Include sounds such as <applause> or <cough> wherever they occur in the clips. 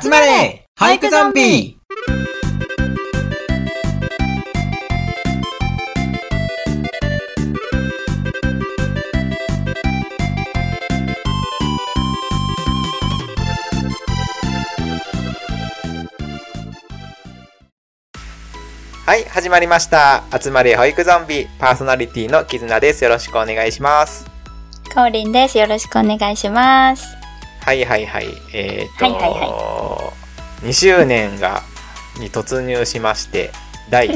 集まれ俳句ゾンビはい、始まりました。集まれ保育ゾンビ、パーソナリティの絆です。よろしくお願いします。かおりんです。よろしくお願いします。はいはいはい。えっ、と、はいはい2周年が、に突入しまして、第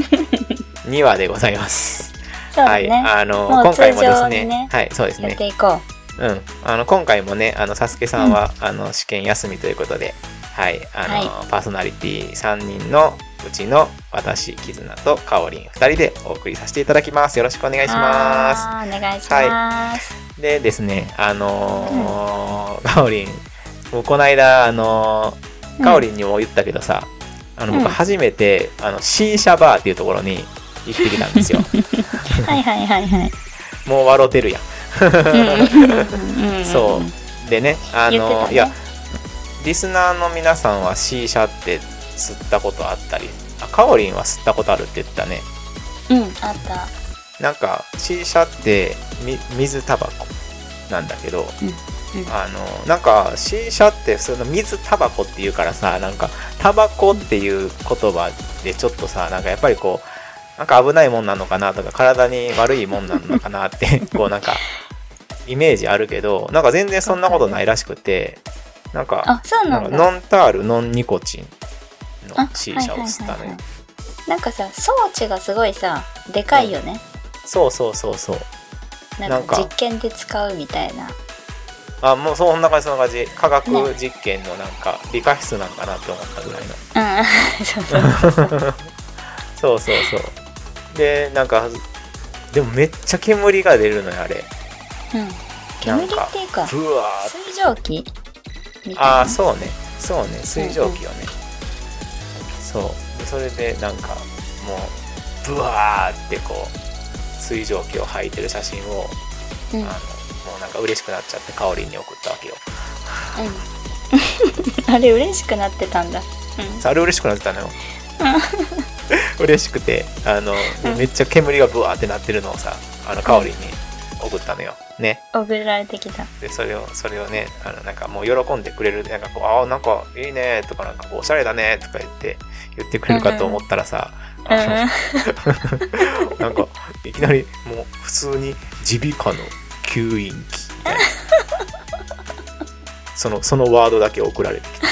<laughs> 2話でございます。はい。あの、今回もですねはい、そうですやっね。ていこうん。あの、今回もね、あの、サスケさんは、あの、試験休みということで、はい、あの、はパーソナリティ3人のうちの私、絆とかおりん2人でお送りさせていただきます。よろしくお願う。いします。お願いします。でですね、あのーかおりん、もうこの間、あのーかおりんにも言ったけどさ、あの、うん僕初めて、あの、シーシャバーっていうところに行ってきたんですよ。<laughs> はいはいはいはい。もう笑ってるやん。うんそう。でね、あ言ってたねのいや、リスナーの皆さんはシーシャって吸ったことあったり、あ、かおりんは吸ったことあるって言ってたね。うん、あった。なんか、シーシャって、み水タバコなんだけど、うんうんあの、なんか、シーシャって、その水タバコって言うからさ、なんか、タバコっていう言葉でちょっとさ、なんかやっぱりこう、なんか危ないもんなのかなとか、体に悪いもんなのかなって、<laughs> こうなんか、イメージあるけど、なんか全然そんなことないらしくて、なんか、ノンタール、ノンニコチンのあシーシャを吸ったのよ。なんかさ、装置がすごいさ、でかいよね。そうそうそうそう。ななんか実験で使うみたいな。あ、もうそんな感じ、そんな感じ。科学実験のなんか、理科室なんかなって思ったぐらいの。うん、そうそうそう。そうそうそう。で、なんか、でもめっちゃ煙が出るのよ、あれ。うん。煙っていうか、ブワー。水蒸気。ああ、そうね。そうね。水蒸気をね。そう。で、それでなんか、もう、ブワーってこう、水蒸気を吐いてる写真を、うん。あの、もうなんか嬉しくなっちゃって、香りに送ったわけよ。うん。<laughs> あれ嬉しくなってたんだ。あれ嬉しくなってたのよ。<laughs> 嬉しくて、あの、めっちゃ煙がブワーってなってるのをさ、あの、香りに送ったのよ。ね。うん。送られてきた。でそれをそれをねあのなんかもう喜んでくれるなんかこうああなんかいいねとかなんかおしゃれだねとか言って言ってくれるかと思ったらさ、うんあのなんかいきなりもう普通に耳鼻科の吸引器。みたいなそのそのワードだけ送られてきた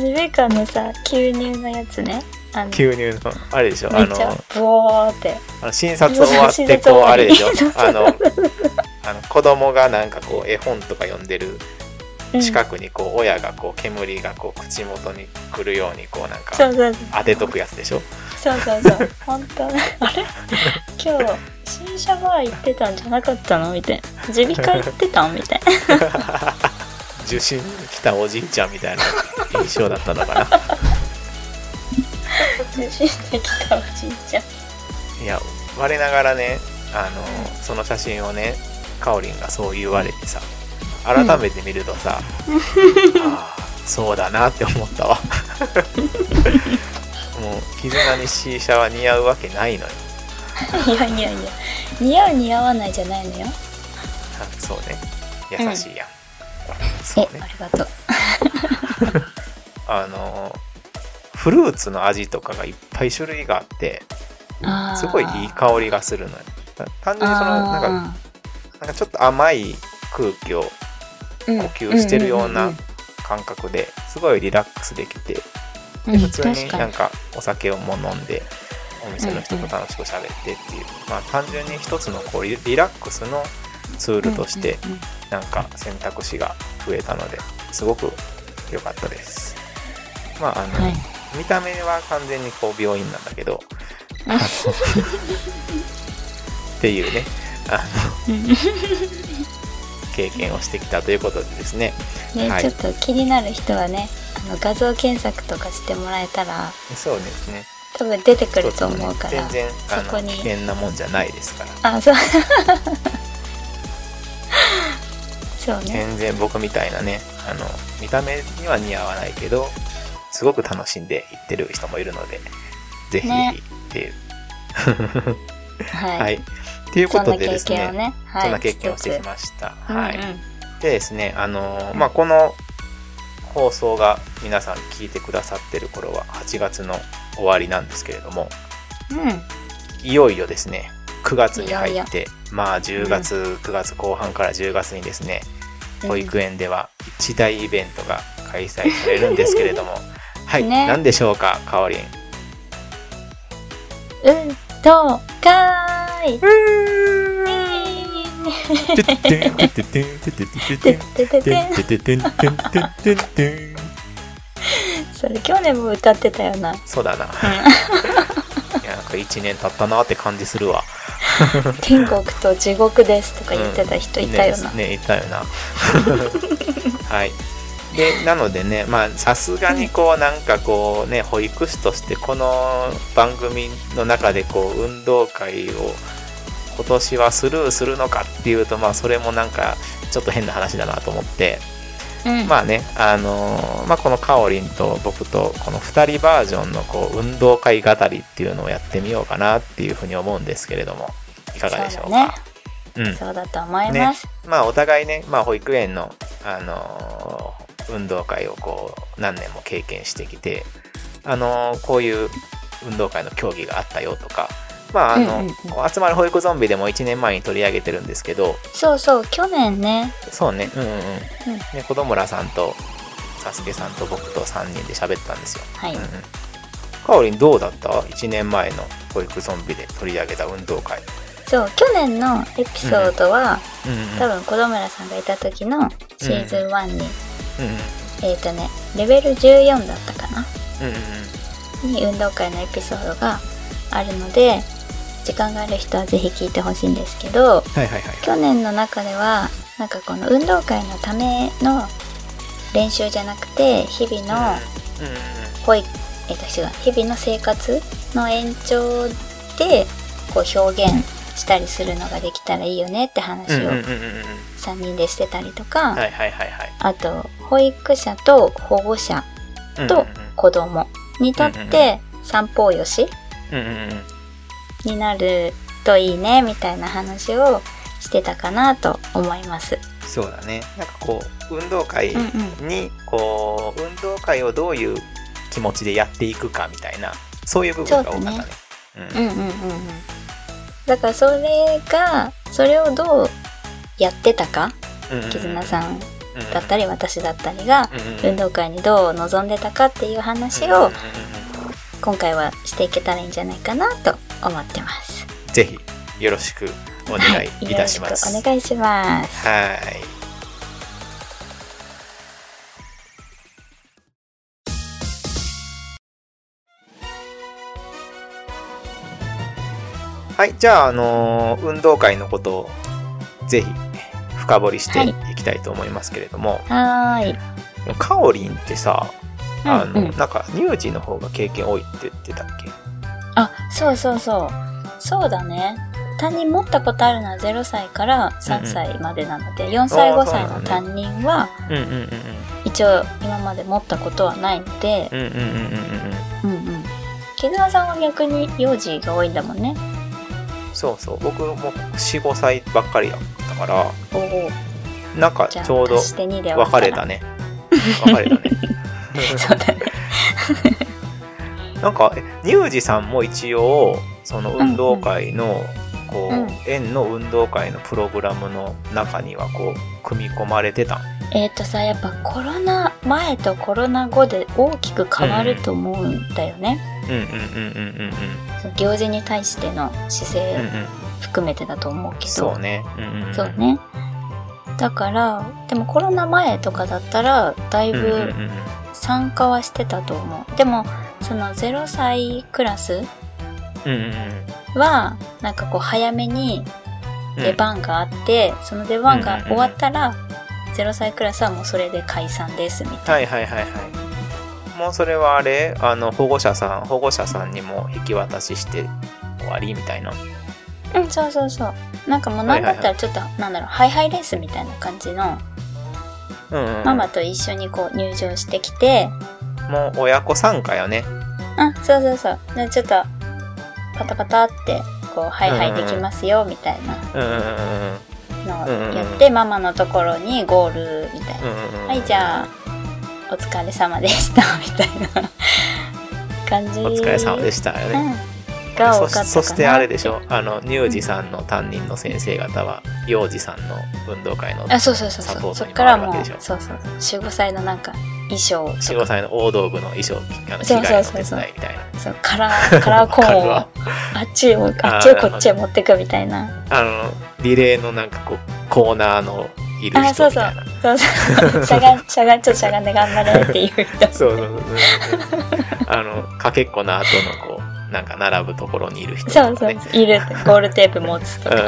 ジベカのさ、吸入のやつね。吸入のあれでしょ。あのブワーって。あの診察終わってこうあれでしょ。<laughs> あのあの子供がなんかこう絵本とか読んでるうん近くにこう親がこう煙がこう口元に来るようにこうなんか当てとくやつでしょ？そうそうそう。本当ね。あれ？今日、新車バー行ってたんじゃなかったの？みたいな。耳鼻科行ってたん？みたいな。受診に来たおじいちゃんみたいな印象だったのかな？受信できたおじいちゃん。いや我ながらねあのその写真をねかおりんがそう言われてさ改めて見るとさ、<laughs> ああそうだなって思ったわ。<laughs> もう絆に C 社は似合うわけないのよ。いやいやいや。似合う似合わないじゃないのよ。あそうね。優しいやん、え、そうね。ありがとう。<laughs> あのフルーツの味とかがいっぱい種類があってすごいいい香りがするのよ。た単純にそのなんかあなんかちょっと甘い空気をー呼吸してるようなうん感覚ですごいリラックスできてうん普通になんかお酒をも飲んでお店の人と楽しく喋ってっていう、まあ単純に一つのこうリリラックスのツールとしてなんか選択肢が増えたのですごく良かったです。まああの、はい。見た目は完全にこう病院なんだけど <laughs> っていうね。あのうん経験をしてきたということでですね。ね、はい。ちょっと気になる人はねあの画像検索とかしてもらえたらそうですね。多分出てくると思うから、全然あそこに。の危険なもんじゃないですから。あそう。そうね。全然僕みたいなねあの見た目には似合わないけどすごく楽しんでいってる人もいるのでぜひぜねひっていう、<laughs> はい、はいということでですねね、はい、そんな経験をしてきしました、はい、うん。うんでですねあのーまあこの放送が皆さん聞いてくださってる頃は8月の終わりなんですけれどもうん。いよいよですね9月に入ってまあ10月、9月後半から10月にですね保育園では一大イベントが開催されるんですけれども <laughs> はい、ね。何でしょうかかおりん。運動会 <laughs> それ去年も歌ってたよなそうだな。<laughs> いや、なんか1年経ったなって感じするわ。<laughs> 天国と地獄ですとか言ってた人いたよな、ねねいたよな。はい。で、なのでね、まあ、さすがにこう、なんかこうね、保育士としてこの番組の中でこう、運動会を今年はスルーするのかっていうと、まあ、それもなんか、ちょっと変な話だなと思って、うん。まあね、あのーまあ、このかおりんと僕とこの2人バージョンのこう運動会語りっていうのをやってみようかなっていうふうに思うんですけれどもいかがでしょうか？うん。そうだと思います、まあお互いね、まあ、保育園の、あのー運動会をこう何年も経験してきて、あのーこういう運動会の競技があったよとかまああの、うんうん集まる保育ゾンビでも1年前に取り上げてるんですけどそうそう去年ねそうね、うんうんうん。ね、子供らさんと、サスケさんと僕と3人で喋ったんですよ。はい、うんうん。かおりんどうだった ?1 年前の保育ゾンビで取り上げた運動会。そう去年のエピソードは、うんうん。多分子供らさんがいた時のシーズン1に、うんうん。えっ、とねレベル14だったかな？うんうんに運動会のエピソードがあるので時間がある人はぜひ聞いてほしいんですけどはいはいはい。去年の中ではなんかこの運動会のための練習じゃなくて日々の保育、えっと違う日々の生活の延長でこう表現したりするのができたらいいよねって話をうんうんうんうん。うん3人でしてたりとか。あと保育者と保護者と子供にとって三方よしになるといいねみたいな話をしてたかなと思います。そうだね。なんかこう、運動会うんうんに、こう、運動会をどういう気持ちでやっていくかみたいな、そういう部分が多かったね。うんうんうんうんうん。だからそれがそれをどうやってたか、うんうん絆さんうんだったり私だったりがうんうん運動会にどう臨んでたかっていう話をうんうんうんうん今回はしていけたらいいんじゃないかなと思ってます。ぜひよろしくお願いいたします。よろしくお願いします。はい。はい、じゃあ、あのー運動会のことをぜひ深掘りしていきたいと思いますけれども、はーい。かおりんってさ、あの、うんうんなんか乳児の方が経験多いって言ってたっけ？あ、そうそうそう。そうだね。担任持ったことあるのは0歳から3歳までなので、4歳あー5歳の担任はうんうんうん一応今まで持ったことはないので、うん。うんうんうんうんうん。さんは逆に幼児が多いんだもんね。そうそう。僕も4、5歳ばっかりやったから、おお。なんかちょうど足して2で分かれたね。ね。分かれたね。<laughs> そうだね。なんか、え乳児さんも一応、その運動会の、こう、うん園の運動会のプログラムの中には、こう、組み込まれてたん？えっ、とさ、やっぱコロナ前とコロナ後で大きく変わると思うんだよね。うんうんうんうんうんその行事に対しての姿勢うん。含めてだと思うけど。そうね。うんうんうん。そう。ね。だから、でもコロナ前とかだったら、だいぶ参加はしてたと思う。でも、その0歳クラスは、なんかこう早めにうん。出番があって、その出番が終わったら、0歳クラスはもうそれで解散ですみたいはいはいはいはい。もうそれはあれあの、保護者さん、保護者さんにも引き渡しして終わりみたいな。うんそうそうそうなんかもうなんだったらちょっと、なんだろうハイハイレースみたいな感じのママと一緒にこう入場してきてもう親子参加よね。あそうそうそう。でちょっとパタパタってこうハイハイできますよみたいな。のをやって、ママのところにゴールみたいな。はいじゃあお疲れ様でしたみたいな。感じ。お疲れ様でしたよね。うんが多かったかなそそしてあれでしょ。あの乳児さんの担任の先生方は幼児さんの運動会のあそうそうそうサポートにそっからもうそうそうそう。45歳のなんか衣装と45歳の大道具の衣装あの着そう替えの手そう。そうそう伝いみたいな。そうカラーカラーコーンをわあっちをあっちをこっちへ持ってくみたいな。あのリレーのなんかこうコーナーのいるあそうそう。そうそう。しゃがんしゃがんちょっとしゃがんで頑張れっていう人。そうそうそう。うんあのかけっこの後のこうなんか並ぶところにいる人とそうそう。かねいる。<laughs> ゴールテープ持つとか。<laughs>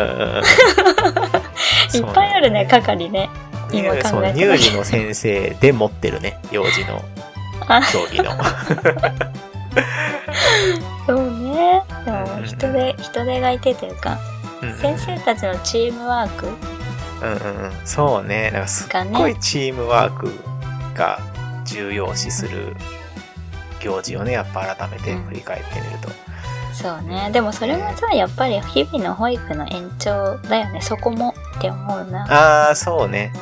いっぱいあるね係ね。今考えたら。そう乳児の先生で持ってるね幼児のあ。競技の。<laughs> そうね。でうんも人手人手がいてというかうんうん先生たちのチームワークうんうんうん。そうね。なんかすっごいチームワークが重要視する行事をねやっぱ改めて振り返ってみると、そうね。でもそれもさやっぱり日々の保育の延長だよね。そこもって思うな。ああそうね。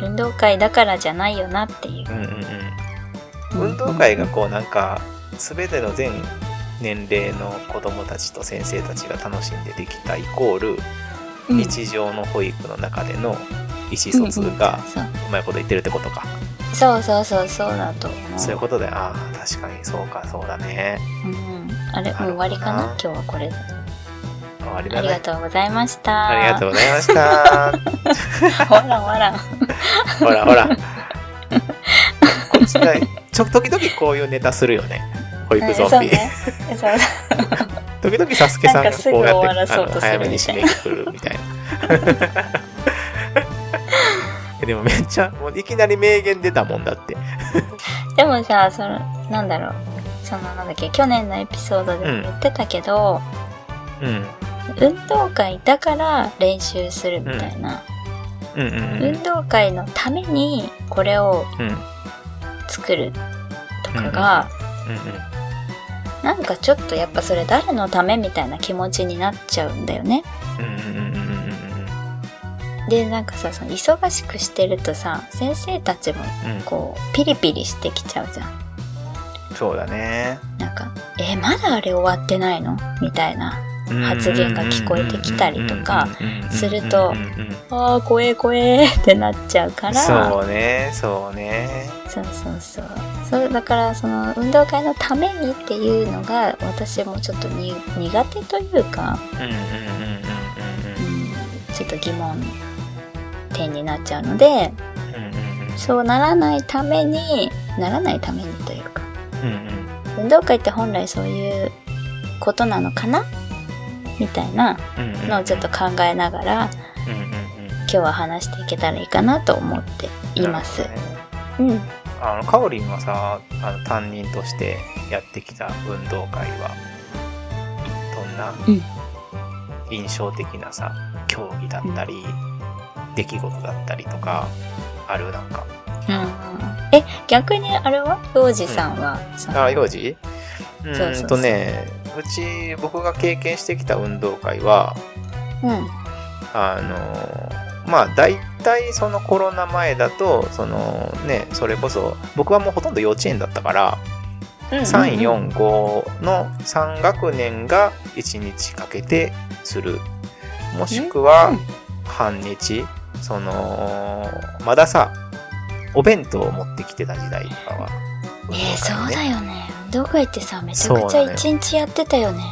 運動会だからじゃないよなっていう。うんうんうん。運動会がこうなんか全ての全年齢の子供たちと先生たちが楽しんでできたイコールうん。日常の保育の中での意思疎通がそう。うまいこと言ってるってことか、そうそうそうそうだと思う。そういうことでああ確かにそうかそうだね。うん、あれもう終わりかな？今日はこれで。終わりありがだねとうございました。ありがとうございました。<laughs> ほらほら。ほらほら。こっちがちょ時々こういうネタするよね。保育ゾンビ。ね <laughs> 時々サスケさんがこうやってあのそうとする早めに締めくくるみたいな。でもめっちゃもういきなり名言出たもんだって。でもさそのなんだろうそのなんだっけ去年のエピソードでも言ってたけど、うん。運動会だから練習するみたいな、うんうんうん。運動会のためにこれをうんうん作るとかが、なんかちょっとやっぱそれ誰のためみたいな気持ちになっちゃうんだよね。うんうんうんでなんかさその忙しくしてるとさ先生たちもうんこうピリピリしてきちゃうじゃん。そうだね。なんか「えまだあれ終わってないの?」みたいな発言が聞こえてきたりとかするとうんうんうんうん「ああ怖え怖え」ってなっちゃうからそうね、そうね。そうそうそうそうだからその運動会のためにっていうのが私もちょっとに苦手というか、うんうんうんうんうんうん、ちょっと疑問点になっちゃうのでうんうんうん。そうならないためにならないためにというか。うんうん。運動会って本来そういうことなのかな？みたいなうんうんのをちょっと考えながらうんうんうん。今日は話していけたらいいかなと思っています。ね。うん。あのカオリンはさあの担任としてやってきた運動会はどんなうん。印象的なさ競技だったり、出来事だったりとかある？なんか。うん、え逆にあれは？幼児さんは、その。あ幼児うんとねうち僕が経験してきた運動会はうん。あのまあ大体そのコロナ前だとそのねそれこそ僕はもうほとんど幼稚園だったから345の3学年が1日かけてする。もしくは半日そのまださお弁当を持ってきてた時代とかは。えー、そうだよよね。運動会ってさめちゃくちゃ一日やってたよね。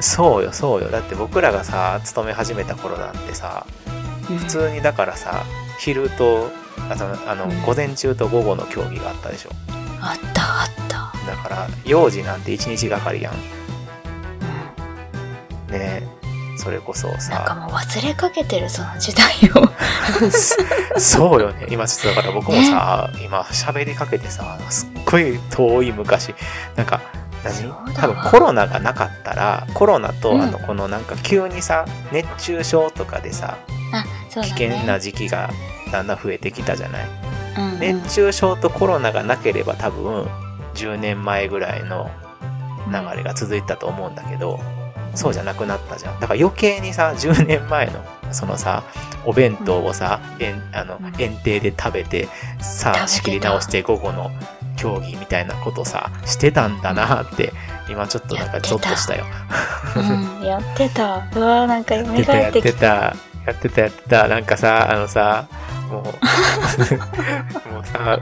そうよそうよ。だって僕らがさ勤め始めた頃なんてさ普普通にだからさ昼とあとあの、うん。午前中と午後の競技があったでしょ。あったあった、だから幼児なんて1日がかりやん。うん、ねそれこそなんかさもう忘れかけてるその時代を。<laughs> そうよね。今ちょっとだから僕もさ、今喋りかけてさすっごい遠い昔なんか何？多分コロナがなかったらコロナとうん。あのこのなんか急にさ熱中症とかでさあそうだ危ね険な時期がだんだん増えてきたじゃない？うんうん。熱中症とコロナがなければ多分10年前ぐらいの流れが続いたと思うんだけど、そうじゃなくなったじゃん。だから余計にさ、10年前の、そのさ、お弁当をさ、えんあのうん園庭で食べて、さあ仕切り直して午後の競技みたいなことさ、してたんだなって、今ちょっとなんかゾッとしたよ。うん、やってた。うわーなんか蘇やってた、やっててきた。た、やってた、やってた。なんかさ、あのさ、もう、<laughs> もうさ、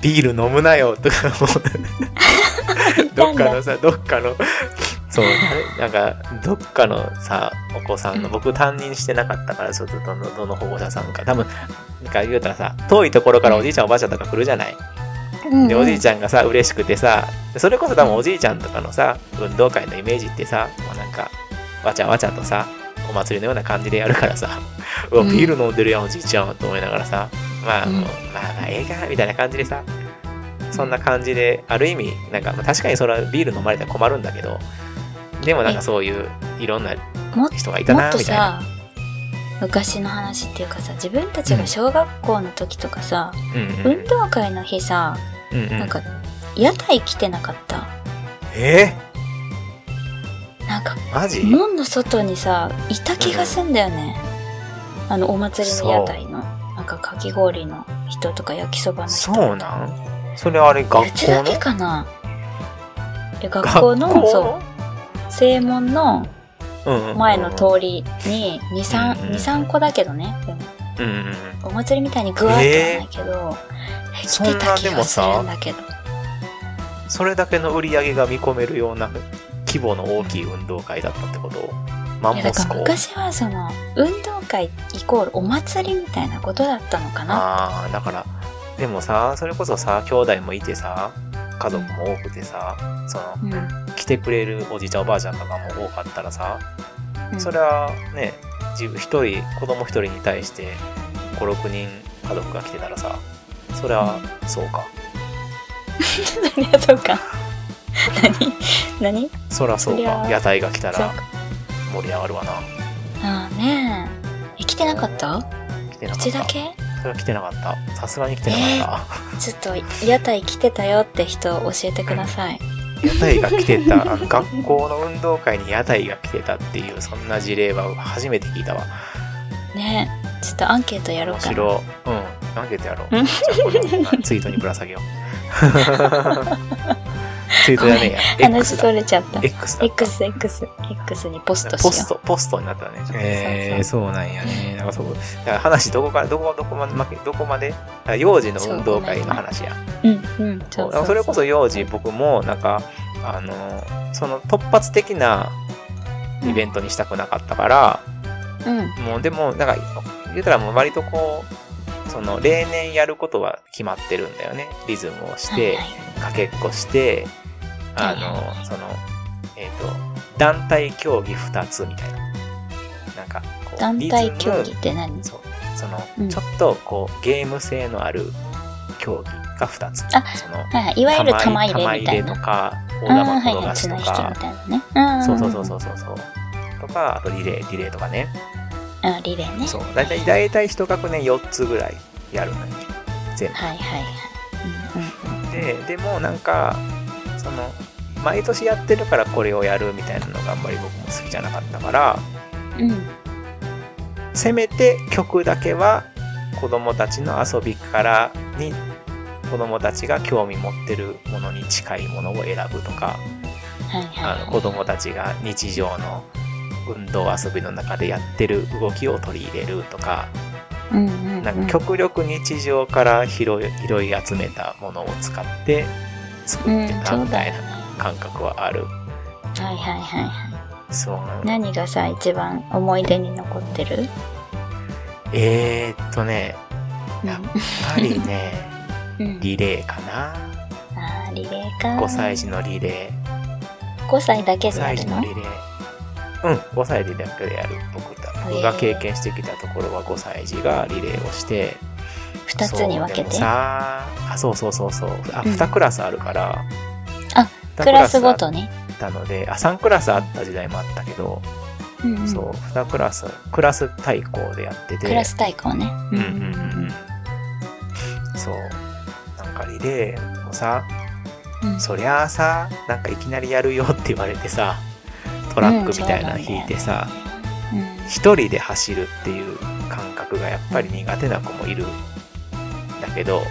ビール飲むなよとか、<laughs> どっかのさ、どっかの、そう、ななんか、どっかのさ、お子さんの、僕担任してなかったから、ちょっとどの、どの保護者さんか、多分、なんか言うたらさ、遠いところからおじいちゃん。おばあちゃんとか来るじゃない？で、おじいちゃんがさ、嬉しくてさ、それこそ多分おじいちゃんとかのさ、運動会のイメージってさ、もうなんか、わちゃわちゃとさ、お祭りのような感じでやるからさ、うわ、うんビール飲んでるやん、おじいちゃんと思いながらさ、まあ、うん。もうまあまあ、ええか、みたいな感じでさ、そんな感じで、ある意味、なんか、まあ確かにそれはビール飲まれたら困るんだけど、でもなんかそういう、いろんなも人がいたな、もっとみたいな。さ、昔の話っていうかさ、自分たちが小学校の時とかさ、うんうん。運動会の日さ、うんうん。なんか、屋台来てなかった？えなんか、ー、マジ？門の外にさ、いた気がすんだよね。あの、お祭りの屋台の。なんか、かき氷の人とか焼きそばの人。そうなん？それあれ学うちだ校のけかな？え学校の、そう、正門の前の通りに2、3、うんうん2、3個だけどね。でもうんうんうんお祭りみたいにグワーってはないけど、え来てた気がするんだけど。それだけの売り上げが見込めるような規模の大きい運動会だったってこと？マンモス校昔はその、運動会イコールお祭りみたいなことだったのかな。ああだからでもさそれこそさ兄弟もいてさ家族も多くてさそのうん。来てくれるおじいちゃんおばあちゃんとかも多かったらさうん。それはね自分一人子供一人に対して56人家族が来てたらさそれはそうか。いや、そうか？何？何？そりゃそうか。屋台が来たら盛り上がるわな。ああねえ。え、来てなかった？う来てなかった。ちだけ？それは来てなかったさすがに来てなかった、ちょっと屋台来てたよって人教えてください。屋台が来てた、あの学校の運動会に屋台が来てたっていう、そんな事例は初めて聞いたわ。ねえ。ちょっとアンケートやろうかな。面白い。うん。アンケートやろう。うんじゃあこれツイートにぶら下げよう。<laughs> ツイートじゃねえや。話。それちゃった。X だった。X、X、X にポストしよう。ポスト、ポストになったね。えー、そうなんやね。なんかそう、だから話どこから、どこ、どこまで、まどこまで、あ幼児の運動会の話や。うん、うん。そそううそうそれこそ幼児、僕も、なんか、あの、その突発的なイベントにしたくなかったから、うん。もうでも、なんか、言うたらもう割とこう、その、例年やることは決まってるんだよね。リズムをして、はいかけっこして、あはいはいの、その、えっ、と、団体競技2つみたいな。なんか、こう、団体競技って何？そう。その、うんちょっと、こう、ゲーム性のある競技が2つ。あその、はいはい。いわゆる玉入れみたいな。玉入れとか、大玉はいはい。転がしと綱引きみか、たいなね。うんそうそうそうそうそうそう。とか、あとリレー、リレーとかね。あ、リレーね。そう。だいたい、だいたい一学年4つぐらいやるのよ。全部。はいはいうんうん。で、でもなんか、その、毎年やってるからこれをやるみたいなのがあんまり僕も好きじゃなかったから、うん。せめて曲だけは子供たちの遊びからに子供たちが興味持ってるものに近いものを選ぶとか、はいはいはい。あの子供たちが日常の運動遊びの中でやってる動きを取り入れるとか、うんうんうん。なんか極力日常から拾い拾い集めたものを使って作ってたみたいな感覚はある。はいはいはいはい。そうなの。何がさ、一番思い出に残ってるえー、っとね、やっぱりね、うん。リレーかな。あーリレーか。5歳児のリレー。5歳だけでやるの歳児のリレー。うん、5歳児だけでやる。僕だ僕が経験してきたところは5歳児がリレーをして、?2 つに分けて。さあ、そうそうそうそう。あ、うん2クラスあるから、あクラスごとに？あったので、あ、3クラスあった時代もあったけど、うんうんそう、2クラス、クラス対抗でやってて。クラス対抗ね。うんうんうんうん。そう。なんかリレーもさ、うんそりゃあさ、なんかいきなりやるよって言われてさ、トラックみたいなの引いてさ、うん一人で走るっていう感覚がやっぱり苦手な子もいるんだけど、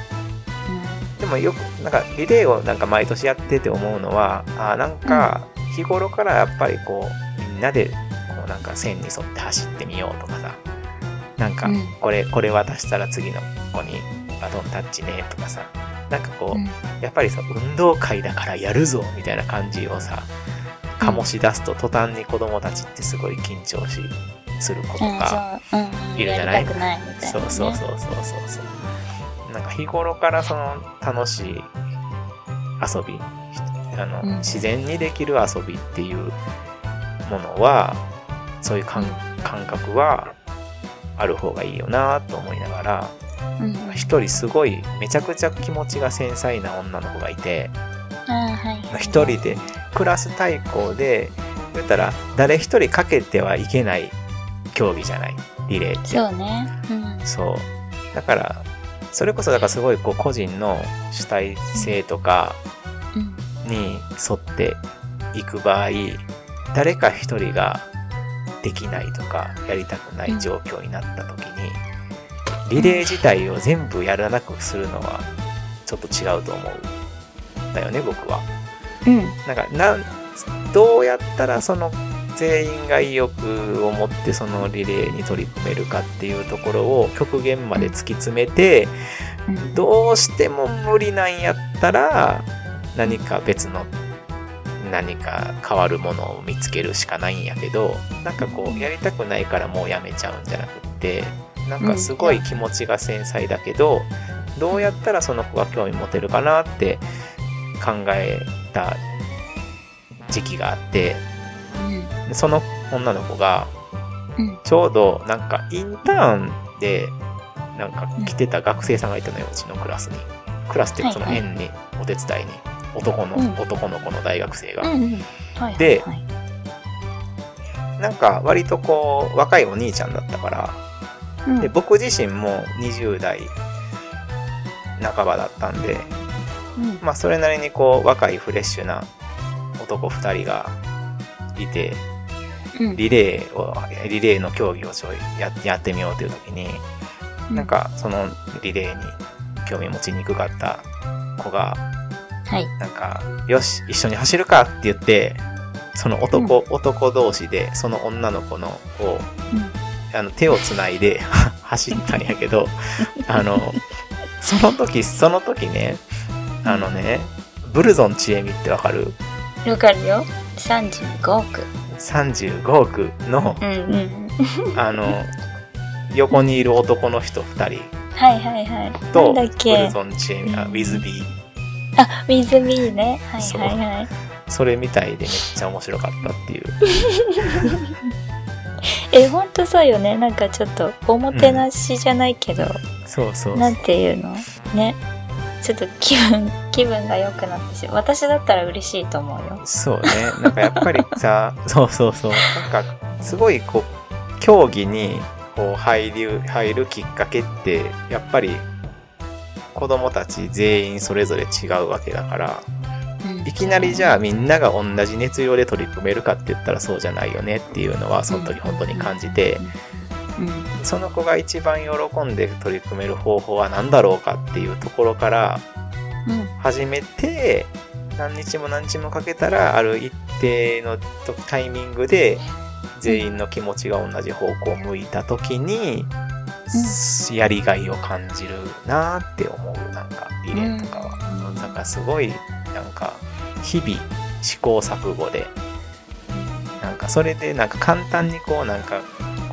でもよく、なんかリレーをなんか毎年やってて思うのは、あーなんか日頃からやっぱりこう、みんなでこうなんか線に沿って走ってみようとかさ、なんかうん。これ、これ渡したら次の子にバトンタッチねとかさ、なんかこう、うん。やっぱりさ、運動会だからやるぞみたいな感じをさ、醸し出すと途端に子供たちってすごい緊張し、する子とうん。か、いるじゃない？やりたくないな、ね。そうそうそうそうそうそう。なんか日頃からその楽しい遊び、あの、うん自然にできる遊びっていうものは、そういう感感覚はある方がいいよなと思いながら、うん。一人すごいめちゃくちゃ気持ちが繊細な女の子がいて。一人でクラス対抗で、言ったら誰一人かけてはいけない競技じゃない、リレーって。そうね。うん。そう。だから、それこそだからすごいこう個人の主体性とかうん。に沿っていく場合、誰か一人ができないとかやりたくない状況になった時に、リレー自体を全部やらなくするのはちょっと違うと思うんだよね、僕は。うん。なんか、なん、どうやったらその全員が意欲を持ってそのリレーに取り組めるかっていうところを極限まで突き詰めて、うんどうしても無理なんやったら、何か別の何か変わるものを見つけるしかないんやけど、なんかこう、やりたくないからもうやめちゃうんじゃなくって、なんかすごい気持ちが繊細だけど、どうやったらその子が興味持てるかなって考えた時期があって、うん。でその女の子がうん。ちょうどなんかインターンでなんか来てた学生さんがいたのよ、うちのクラスに。クラスってその園にお手伝いに。男の、うん。男の子の大学生が。ではいなんか割とこう若いお兄ちゃんだったから、うん。で僕自身も20代半ばだったんで、うん。まあそれなりにこう若いフレッシュな男2人がいて、うんリレーを、リレーの競技をちょいややってみようという時に、なん、かそのリレーに興味持ちにくかった子が、はい。なんか、よし、一緒に走るかって言って、その男、男同士で、その女の子のを、あの手をつないで <laughs> 走ったんやけど、<laughs> あの、その時、その時ね、あのね、ブルゾンちえみってわかる？わかるよ。35億。?35 億の、うんうん。あの、横にいる男の人2人はいはいはい。と、ブけ？ルゾンチェミ、あ、ウィズビー。あ、水ビーね。はいはいはい。それみたいでめっちゃ面白かったっていう。<laughs> え、ほんとそうよね。なんかちょっと、おもてなしじゃないけど、そうそうなんていうの？ね。ちょっと気分、<laughs> 気分が良くなってしまう。私だったら嬉しいと思うよ。そうね。なんかやっぱりさ、<laughs> そうそうそう。なんか、すごいこう、競技にこう入る、入るきっかけって、やっぱり、子供たち全員それぞれ違うわけだから、うんいきなりじゃあみんなが同じ熱量で取り組めるかって言ったらそうじゃないよねっていうのは、その時本当に感じて、うん。その子が一番喜んで取り組める方法は何だろうかっていうところからうん。始めて、何日も何日もかけたら、ある一定のタイミングで、全員の気持ちが同じ方向を向いた時に、やりがいを感じるなって思う、なんか、リレーとかは。なんかすごい、なんか、日々試行錯誤で、なんかそれでなんか簡単にこうなんか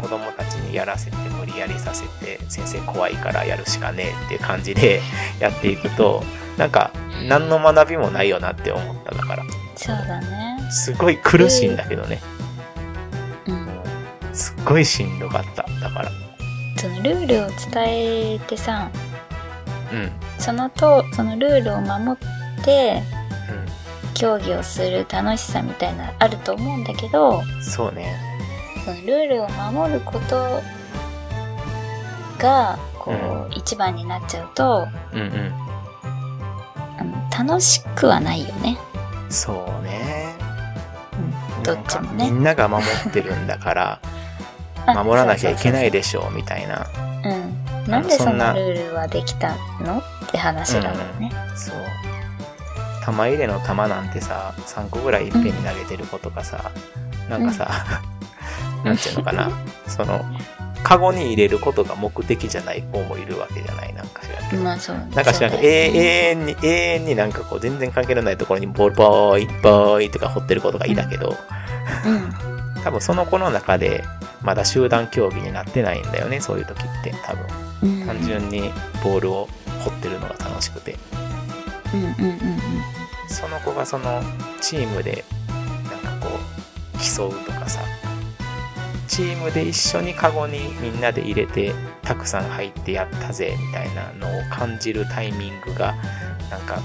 子供たちにやらせて無理やりさせて先生怖いからやるしかねえっていう感じでやっていくと <laughs> なんか何の学びもないよなって思っただから。そうだね。すごい苦しいんだけどね、うん。すっごいしんどかった。だから。そのルールを伝えてさ、うん。うんそのと、そのルールを守って、競技をする楽しさみたいなあると思うんだけどそうねそのルールを守ることがこう、う一番になっちゃうとうんうん。あの楽しくはないよね。そうね。うん、どっちもね。みんなが守ってるんだから <laughs> あ守らなきゃいけないででしょうみたいな。うん。なんでそんなルールはできたのって話だもんね。そう。玉入れの玉なんてさ3個ぐらいいっぺんに投げてる子とかさ、なんかさ、なんていうのかなそのカゴに入れることが目的じゃない子もいるわけじゃないなんか知らんけどまあそう。なんか知らんけど、ね永遠に、永遠になんかこう全然関係のないところにボールボーイ、ボーイとか掘ってる子とかいたけど、うん。多分その子の中でまだ集団競技になってないんだよね、そういう時って多分。うん。単純にボールを掘ってるのが楽しくて。うんうんうんその子がそのチームでなんかこう競うとかさ、チームで一緒にカゴにみんなで入れてたくさん入ってやったぜみたいなのを感じるタイミングがなんか。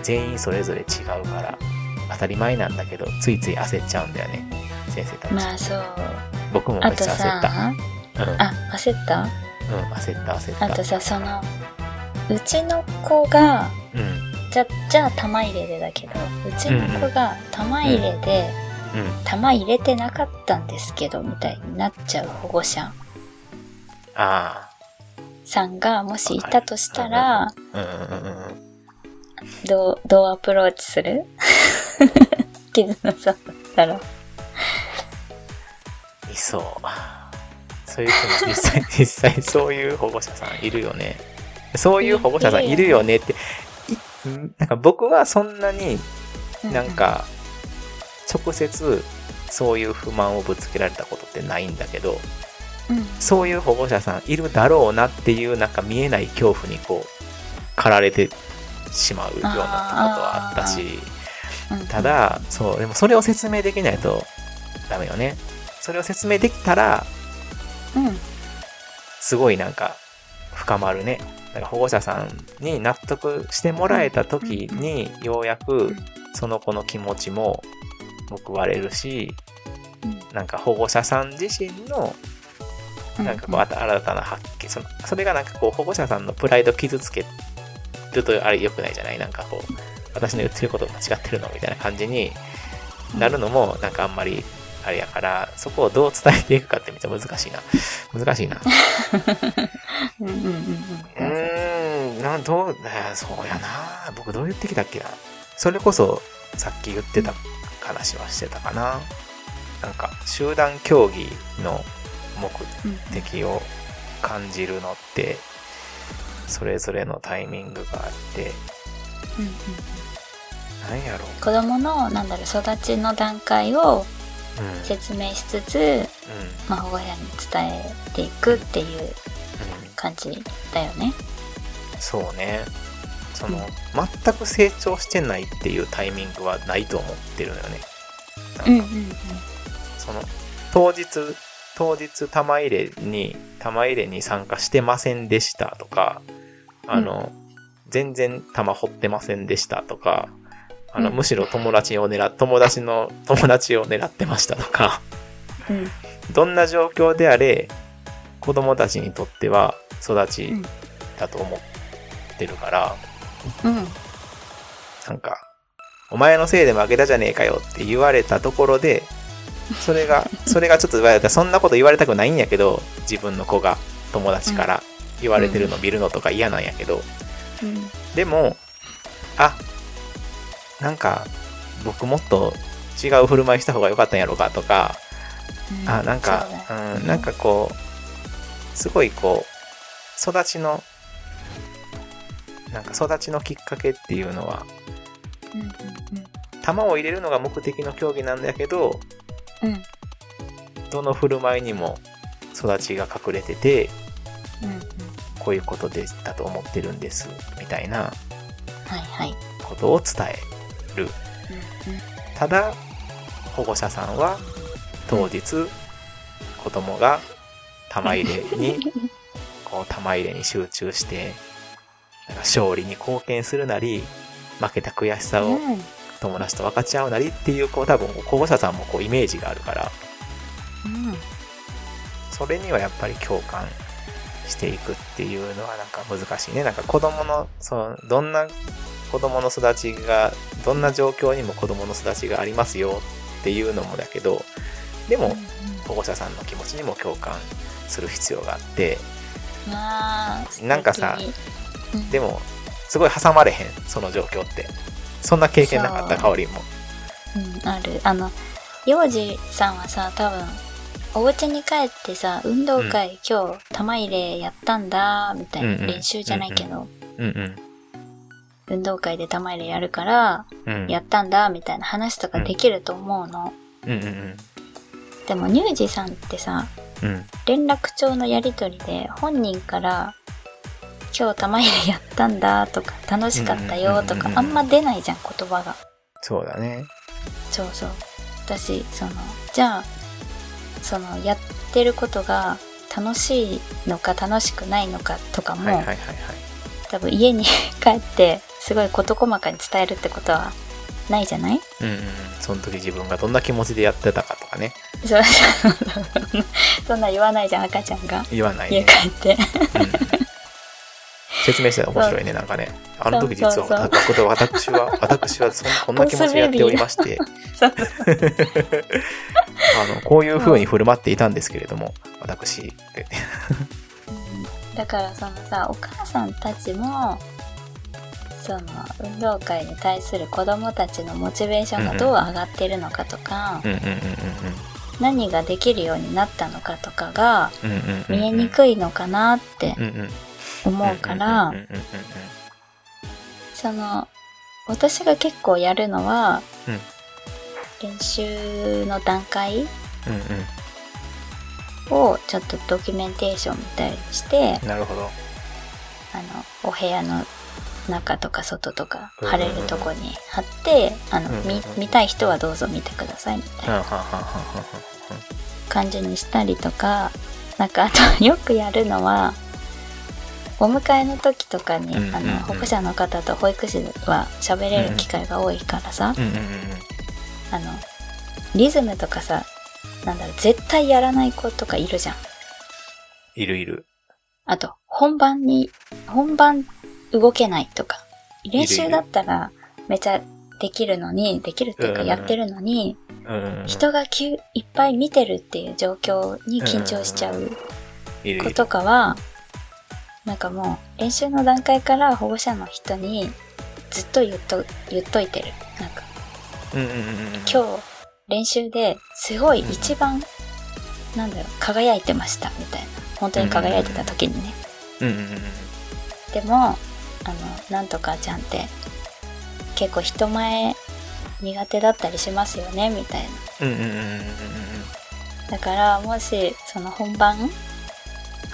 全員それぞれ違うから当たり前なんだけどついつい焦っちゃうんだよね先生たち、まあそう。僕もめっちゃ焦った。うん、あ、焦った？うん、焦った焦った。あとさ、その、うちの子が、うん。じゃ、じゃあ玉入れでだけど、うちの子が玉入れで、うん玉入れてなかったんですけど、みたいになっちゃう保護者。あさんがもしいたとしたら、どう、どうアプローチする？<laughs> 絆さんだったら。いそうそういう人も実際 <laughs> 実際そういう保護者さんいるよね。そういう保護者さんいる。よねって。いなんか僕はそんなになんか直接そういう不満をぶつけられたことってないんだけどうん、そういう保護者さんいるだろうなっていうなんか見えない恐怖にこう駆られてしまうようなことはあったしうん、ただそうでもそれを説明できないとダメよね。それを説明できたらうん、すごいなんか深まるね。だから保護者さんに納得してもらえた時にようやくその子の気持ちも報われるしうん、なんか保護者さん自身のなんかこう新たな発見そのそれがなんかこう保護者さんのプライド傷つけるとあれ良くないじゃない？なんかこう私の言ってること間違ってるの？みたいな感じになるのもなんかあんまりあれやからそこをどう伝えていくかってめっちゃ難しいな。難しいな。<laughs> うん、うん、どうあそうやな。僕どう言ってきたっけな。それこそさっき言ってた話はしてたかな。なんか集団競技の目的を感じるのってそれぞれのタイミングがあってうんうんなんやろ子供のなんだろう育ちの段階をう、うんうん説明しつつ、まあ、保護者に伝えていくっていううん、感じだよね。そうねその全く成長してないっていうタイミングはないと思ってるのよね。なんかその当日当日玉入れに玉入れに参加してませんでしたとかあの、全然玉掘ってませんでしたとかあの、うん。むしろ友達を狙っ友達の友達を狙ってましたとかうん。どんな状況であれ子供たちにとっては育ちだと思ってるから、うん。なんか、お前のせいで負けたじゃねえかよって言われたところで、それが、<laughs> それがちょっと言われたら、そんなこと言われたくないんやけど、自分の子が友達から言われてるの見るのとか嫌なんやけど、うん。でも、あ、なんか、僕もっと違う振る舞いした方が良かったんやろうかとか、うん。あ、なんかうん、なんかこう、すごいこう、育ちの、なんか育ちのきっかけっていうのは、うんうん球を入れるのが目的の競技なんだけど、うん。うんどの振る舞いにも育ちが隠れてて、うんうん。こういうことでだと思ってるんです、みたいな。はいはい。ことを伝える。うん。ただ、保護者さんは当日、子供が玉入れに、<laughs> こう玉入れに集中して、勝利に貢献するなり、負けた悔しさをうん。友達と分かち合うなりっていう、こう多分保護者さんもこうイメージがあるから、うん。それにはやっぱり共感していくっていうのはなんか難しいね。なんか子供の、その、どんな子供の育ちが、どんな状況にも子供の育ちがありますよっていうのもだけど、でも保護者さんの気持ちにも共感する必要があって、まあなんかさでも、すごい挟まれへん、その状況って。そんな経験なかった、かおりんも。うん、ある。あの、幼児さんはさ、多分、お家に帰ってさ、運動会、今日玉入れやったんだ、みたいな、うんうん練習じゃないけど、うん運動会で玉入れやるから、うん。うん。やったんだ、みたいな話とかできると思うの。うんうんでも、乳児さんってさ、うん。うん。連絡帳のやりとりで、本人から、今日玉入れやったんだ、とか、楽しかったよ、とかあんま出ないじゃん、言葉が。そうだね。そうそう。私、その、じゃあ、その、やってることが楽しいのか楽しくないのかとかも、はいはいはいはい。多分家に帰って、すごい事細かに伝えるってことはないじゃない？うんうんうん。その時自分がどんな気持ちでやってたかとかね。そうそう <laughs> そんな言わないじゃん、赤ちゃんが。言わない家ね。帰って。うん説明したら面白いね、なんかね。あの時実は私は、私はそん <laughs> こんな気持ちでやっておりまして、あの、こういう風に振る舞っていたんですけれども、私って。だからそのさお母さんたちもその運動会に対する子供たちのモチベーションがどう上がってるのかとか、何ができるようになったのかとかが見えにくいのかなって。思うから、その私が結構やるのは、うん。練習の段階うんをちょっとドキュメンテーションみたいにしてうん。なるほど。あのお部屋の中とか外とかうん貼れるとこに貼って、あの見見たい人はどうぞ見てくださいみたいな。感じにしたりとかなんかあと <laughs> よくやるのはお迎えの時とかに、うんうんうんあの保護者の方と保育士は喋れる機会が多いからさ、うんうんうんうん。あのリズムとかさなんだろう絶対やらない子とかいるじゃんいるいる。あと本番に本番動けないとか練習だったらめちゃできるのにできるっていうかうんやってるのに、うんうんうん。人がきゅいっぱい見てるっていう状況に緊張しちゃう子いるいる。とかは、なんかもう練習の段階から保護者の人にずっと言っと言っといてる。なんかうんうんうんうん。今日練習ですごい一番、なんだろう、輝いてましたみたいな。本当に輝いてた時にね。うんうんうんうん。でも、あの、なんとかちゃんって結構人前苦手だったりしますよねみたいな。うんうんうんうんうんうん。だからもしその本番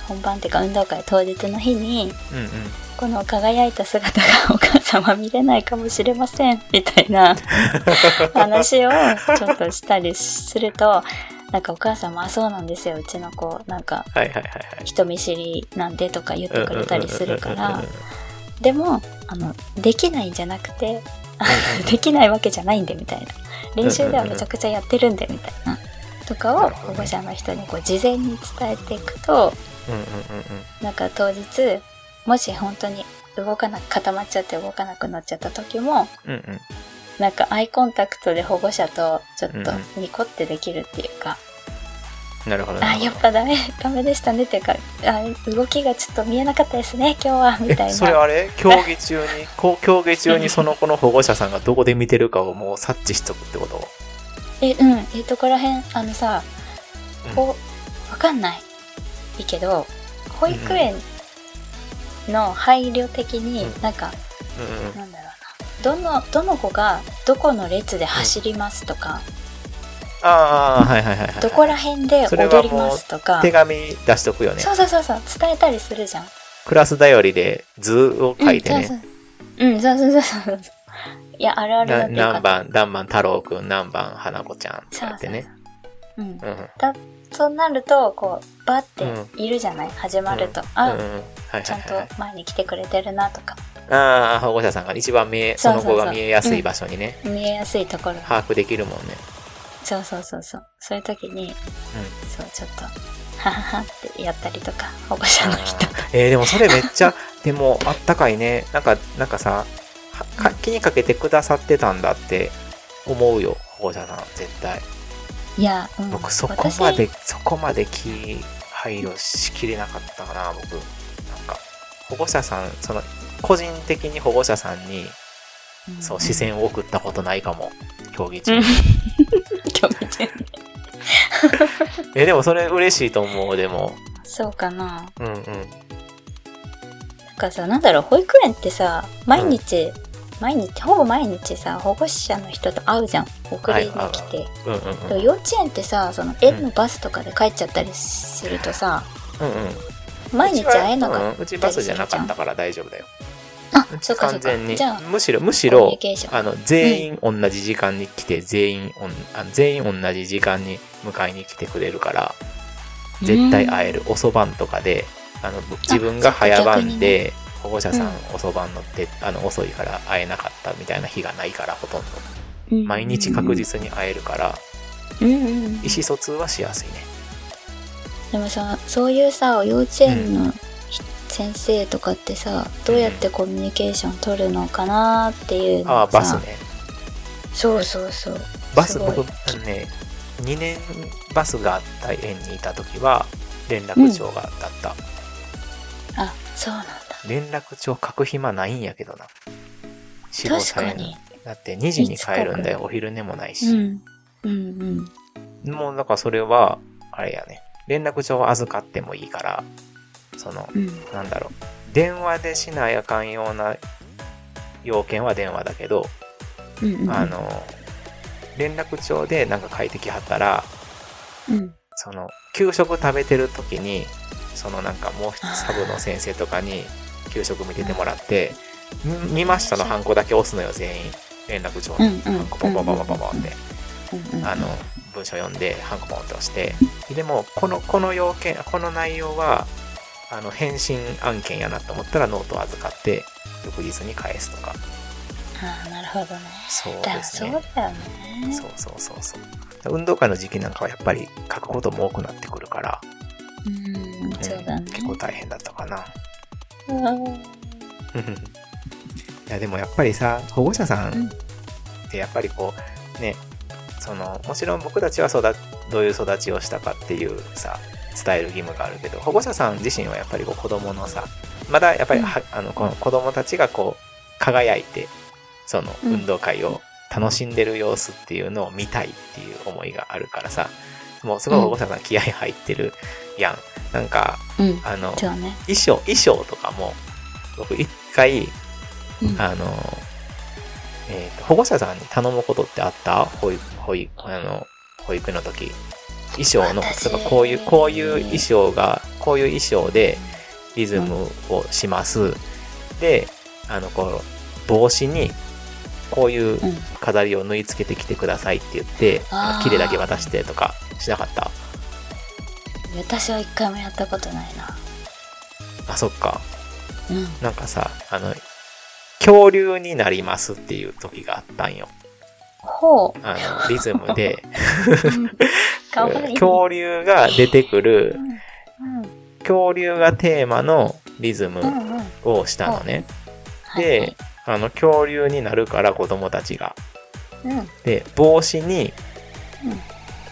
本番っていうか運動会当日の日にうんうん。この輝いた姿が <laughs> お母さんは見れないかもしれませんみたいな <laughs> 話をちょっとしたりするとなんかお母さんもあそうなんですよ。うちの子なんか。人見知りなんでとか言ってくれたりするから。でもあのできないんじゃなくて <laughs> できないわけじゃないんでみたいな。練習ではめちゃくちゃやってるんでみたいな。とかを保護者の人にこう事前に伝えていくとうんうんうんなんか当日もし本当に動かな固まっちゃって動かなくなっちゃった時もうんうん。うん。なんかアイコンタクトで保護者とちょっとうんニコってできるっていうか、なるほどなあるほど。やっぱダメ。<laughs> ダメでしたね。っていうかあ動きがちょっと見えなかったですね。今日はみたいえ、なそれあれ？競技中に、<laughs> こう競技中にその子の保護者さんがどこで見てるかをもう察知しとくってこと？<laughs> えうん。えどこら辺あのさうん。こうわかんないいいけど保育園の配慮的にうんなんか、うんうん。なんだろうなどのどの子がどこの列で走りますとか、ああ、はいはいはいはい。どこら辺で踊りますとか手紙出しとくよね。そうそうそうそう伝えたりするじゃんクラスだよりで図を書いてね。うんそうそううんそうそうそうそういやあるあるだなって何番、何番太郎くん、何番花子ちゃんとそうそうそうかってね。うんうん。そうなるとこうバッてういるじゃない、始まると、うんあ、ちゃんと。前に来てくれてるなとかああ、保護者さんが一番見え、その子が見えやすい場所にね、見えやすいところ。把握できるもんね。そうそうそうそう。そういう時に、そう、ちょっと、はははってやったりとか、保護者の人。えーでもそれめっちゃ、<laughs> でもあったかいね。なんか、なんかさ、気にかけてくださってたんだって思うよ、保護者さん、絶対。いや、うん、僕そこまで、そこまで気配慮しきれなかったかな、僕。なんか、保護者さん、その、個人的に保護者さんに、私そう、視線を送ったことないかも、競技中うんに。<laughs> 興味中に <laughs> え、でもそれ嬉しいと思う、でも。そうかな。うんうん。なんかさ、なんだろう、保育園ってさ、毎日、毎日、ほぼ毎日さ、保護者の人と会うじゃん。送りに来て。うんうんうん。でも幼稚園ってさ、その園のバスとかで帰っちゃったりするとさ、うんうん。毎日会えなかうんったうちバスじゃなかったから大丈夫だよ。あう、ちそうかそうかじゃあ、むしろむしろ。あの全員同じ時間に来て全員おんあの全員同じ時間に迎えに来てくれるから絶対会える遅番とかであの自分が早番で保護者さん遅番乗ってあの遅いから会えなかったみたいな日がないからほとんどうん毎日確。実に会えるからうんうんうん。意思疎通はしやすいねでもさ、そういうさ、幼稚園のひ先生とかってさ、どうやってコミュニケーション取るのかなっていうのああバスねそうそうそう。バス僕ね2年バスがあった園にいた時は連絡帳がだった、あ、そうなんだ。連絡帳書く暇ないんやけどな仕事さえ確かに。だって2時に帰るんだよお昼寝もないうし、ん。うんうん。もうだからそれはあれやね連絡帳を預かってもいいからそのうん。なんだろう電話でしないあかんような要件は電話だけど、うんうん。あの連絡帳でなんか書いてきはったらうん。その給食食べてる時にそのなんかもうサブの先生とかに給食見ててもらって「ん見ました」のハンコだけ押すのよ全員連絡帳うんにうん。ハンコポンポンポンポンポンってうんうん。あの文章読んでハンコポンって押してでもこのこの要件この内容はあの返信案件やなと思ったらノートを預かって翌日に返すとかああ、なるほどね。そうだですねそうだよね。そうそうそうそう運動会の時期なんかはやっぱり書くことも多くなってくるから、うん、うんそうだね。結構大変だったかなうん <laughs> いやでもやっぱりさ保護者さうん。んってやっぱりこうねそのもちろん僕たちは育どういう育ちをしたかっていうさ伝える義務があるけど保護者さん自身はやっぱりこう子供のさまだやっぱりは、あのこの子供たちがこう輝いてそのうん。運動会を楽しんでる様子っていうのを見たいっていう思いがあるからさもうすごい保護者さん気合入ってるやんなんかうん。あのね。衣装衣装とかも僕一回うんあの、えーと保護者さんに頼むことってあった？保育、保育、あの、保育の時。衣装の、私例えばこういう、こういう衣装が、こういう衣装でリズムをします。で、あの、こう、帽子に、こういううん。飾りを縫い付けてきてくださいって言って、あー切れだけ渡してとかしなかった？私は一回もやったことないな。あ、そっか。うん。なんかさ、あの、恐竜になりますっていう時があったんよ。ほう。あの、リズムで、かわいい。<laughs> 恐竜が出てくるうん。うん。恐竜がテーマのリズムうんうん。をしたのね。はいで、あの、恐竜になるから子供たちが。うん。で、帽子に、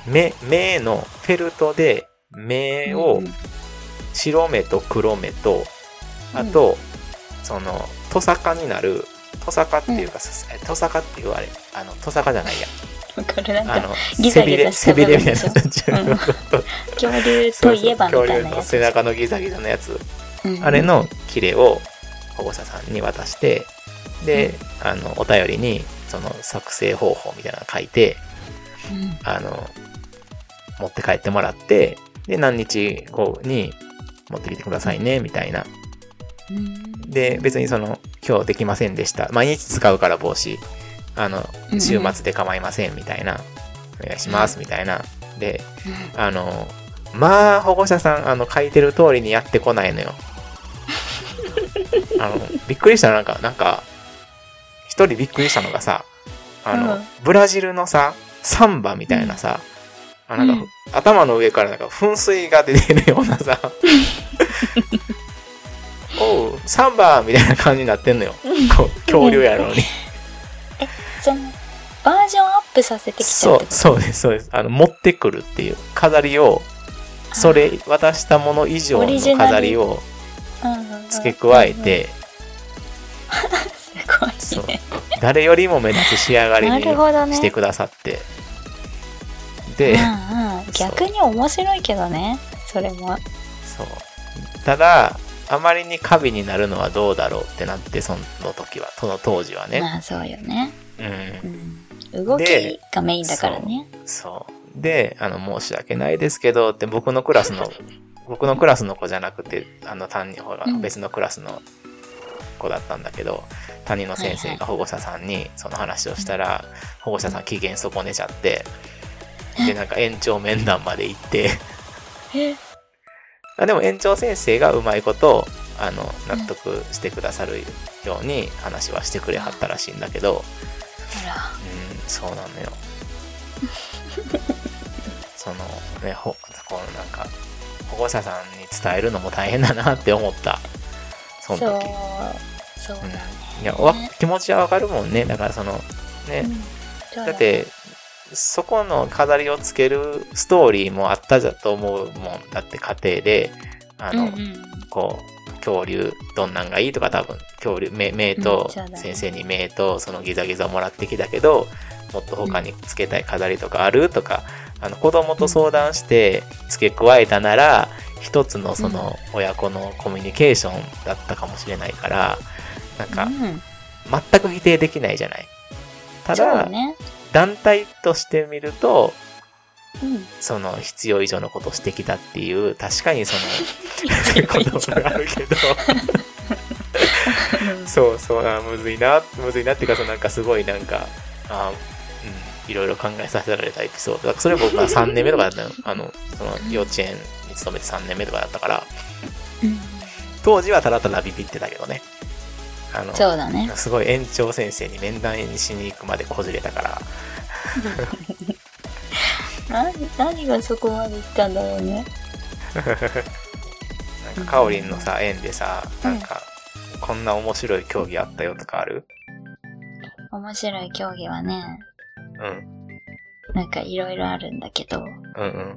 目、目のフェルトで目をうん白目と黒目と、あと、その、トサカになる、トサカっていうか、えトサカっていうあれ、あの、トサカじゃないや。わかる。なんか、あの、ギザギザ背びれみたいな恐竜といえばみたいな恐竜の。背中のギザギザのやつ。うん。あれ、の切れを保護者さんに渡して、で、あの、お便りに、その作成方法みたいなの書いて、うん。あの、持って帰ってもらって、で、何日後に持ってきてくださいね、みたいな。うんで、別にその、今日できませんでした。毎日使うから帽子。あのうんう、ん週末で構いません、みたいな。お願いします、みたいな。で、あの、まあ、保護者さん、あの、書いてる通りにやってこないのよ。<laughs> あの、びっくりしたのなんか、なんか、一人びっくりしたのがさ、あの、うんブラジルのさ、サンバみたいなさ、あなんか、うん。頭の上からなんか噴水が出てるようなさ、<laughs> おう、サンバみたいな感じになってんのよ。こう恐竜やのに。その、バージョンアップさせてきちゃそうそうです、そうです。あの、持ってくるっていう。飾りを、それ、渡したもの以上の飾りを付け加えて、<laughs> すごいね。誰よりも目立つ仕上がりなにしてくださって。で、うんうん、<laughs> 逆に面白いけどねそれも。そう。ただ、あまりに過敏になるのはどうだろうってなって、その時は、その当時はね。まあそうよね、うん。うん、動きでがメインだからね。そう。で、あの、申し訳ないですけど、って僕のクラスの、<laughs> 僕のクラスの子じゃなくて、あの、担任、ほらうん。別のクラスの子だったんだけど、担任の先生が保護者さんにその話をしたら、保護者さん機嫌損ねちゃって、で、なんか延長面談まで行って、<laughs> でも園長先生がうまいこと、あの、納得してくださるように話はしてくれはったらしいんだけど、うん、そうなのよ。<laughs> そのね、ほ、このなんか、保護者さんに伝えるのも大変だなって思った。そそうの時。そう。だね、いや、わ気持ちはわかるもんね。だからその、ね、うん。だって、そこの飾りをつけるストーリーもあったじゃと思うもんだって家庭で、あの、うんうん。こう、恐竜どんなんがいいとか多分、恐竜、目目と先生に目とそのギザギザもらってきたけど、もっと他につけたい飾りとかあるとか、あの子供と相談して付け加えたなら、一つのその親子のコミュニケーションだったかもしれないから、なんかうん。全く否定できないじゃない。ただ、ね、団体として見ると、うん、その必要以上のことをしてきたっていう、確かにその、ことがあるけど、<laughs> そうそう、あむずいな、むずいなっていうか、そのなんかすごいなんか、あうん、いろいろ考えさせられたエピソード。だからそれ僕は <laughs> 3年目とかだったの。あの、その幼稚園に勤めて3年目とかだったから、うん当時はただただビビってたけどね。あの、そうだね。すごい園長先生に面談しに行くまでこじれたから、<laughs> 何何がそこまでいったんだろうね。<laughs> なんかかおりんのさ、園でさ、なんか、こんな面白い競技あったよとかある？面白い競技はねうん。なんかいろいろあるんだけど。うんうん。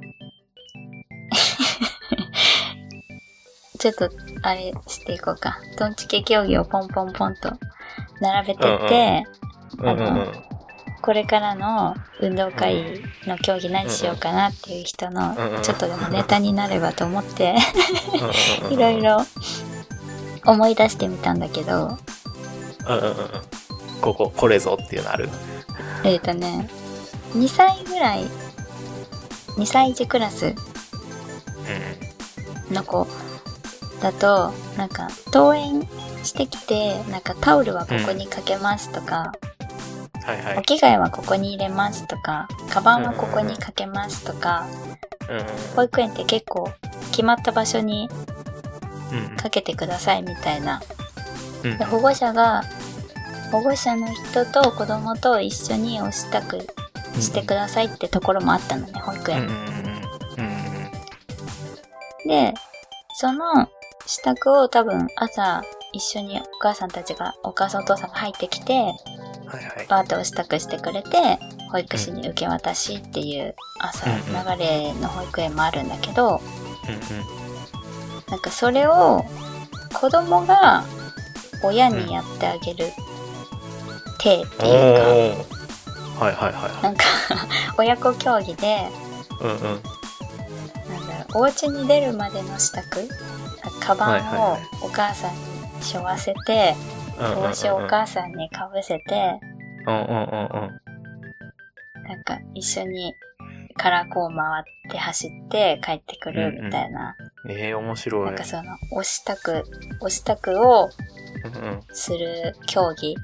ちょっとあれしていこうか。トンチキ競技をポンポンポンと並べてって、うんうん。うん。これからの運動会の競技何しようかなっていう人のうんうん。ちょっとでもネタになればと思ってうんうんうんいろい。ろ思い出してみたんだけど。うんうんうんうん。ここ、これぞっていうのあるえっ、とね2歳ぐらい2歳児クラスうの子だとなんか登園してきてなんかタオルはここにかけますとか、ん。はいはい。お。着替えはここに入れますとかカバンはここにかけますとか、うん保育園って結構決まった場所にうんうん。かけてくださいみたいな。うん。で保護者が保護者の人と子供と一緒にお支度してくださいってところもあったのね保育園。うんうんうんうん。でその支度を多分朝一緒にお母さんたちがお母さんお父さんが入ってきてはいはい。バーッとお支度してくれて保育士に受け渡しっていう朝うんうん流れの保育園もあるんだけどうんうんなんかそれを子供が親にやってあげる体っていうか、おーはいはいはなんか <laughs> 親子競技でい。うんうん。なんだろうお家に出るまでの支度カバンをお母さんに背負わせて、うんうんうんうん。帽子をお母さんにかぶせてうんうんうんうん。なんか一緒にからこう回って走って帰ってくるみたいな、ええ面白い。なんかそのお支度お支度をうんうん。する競技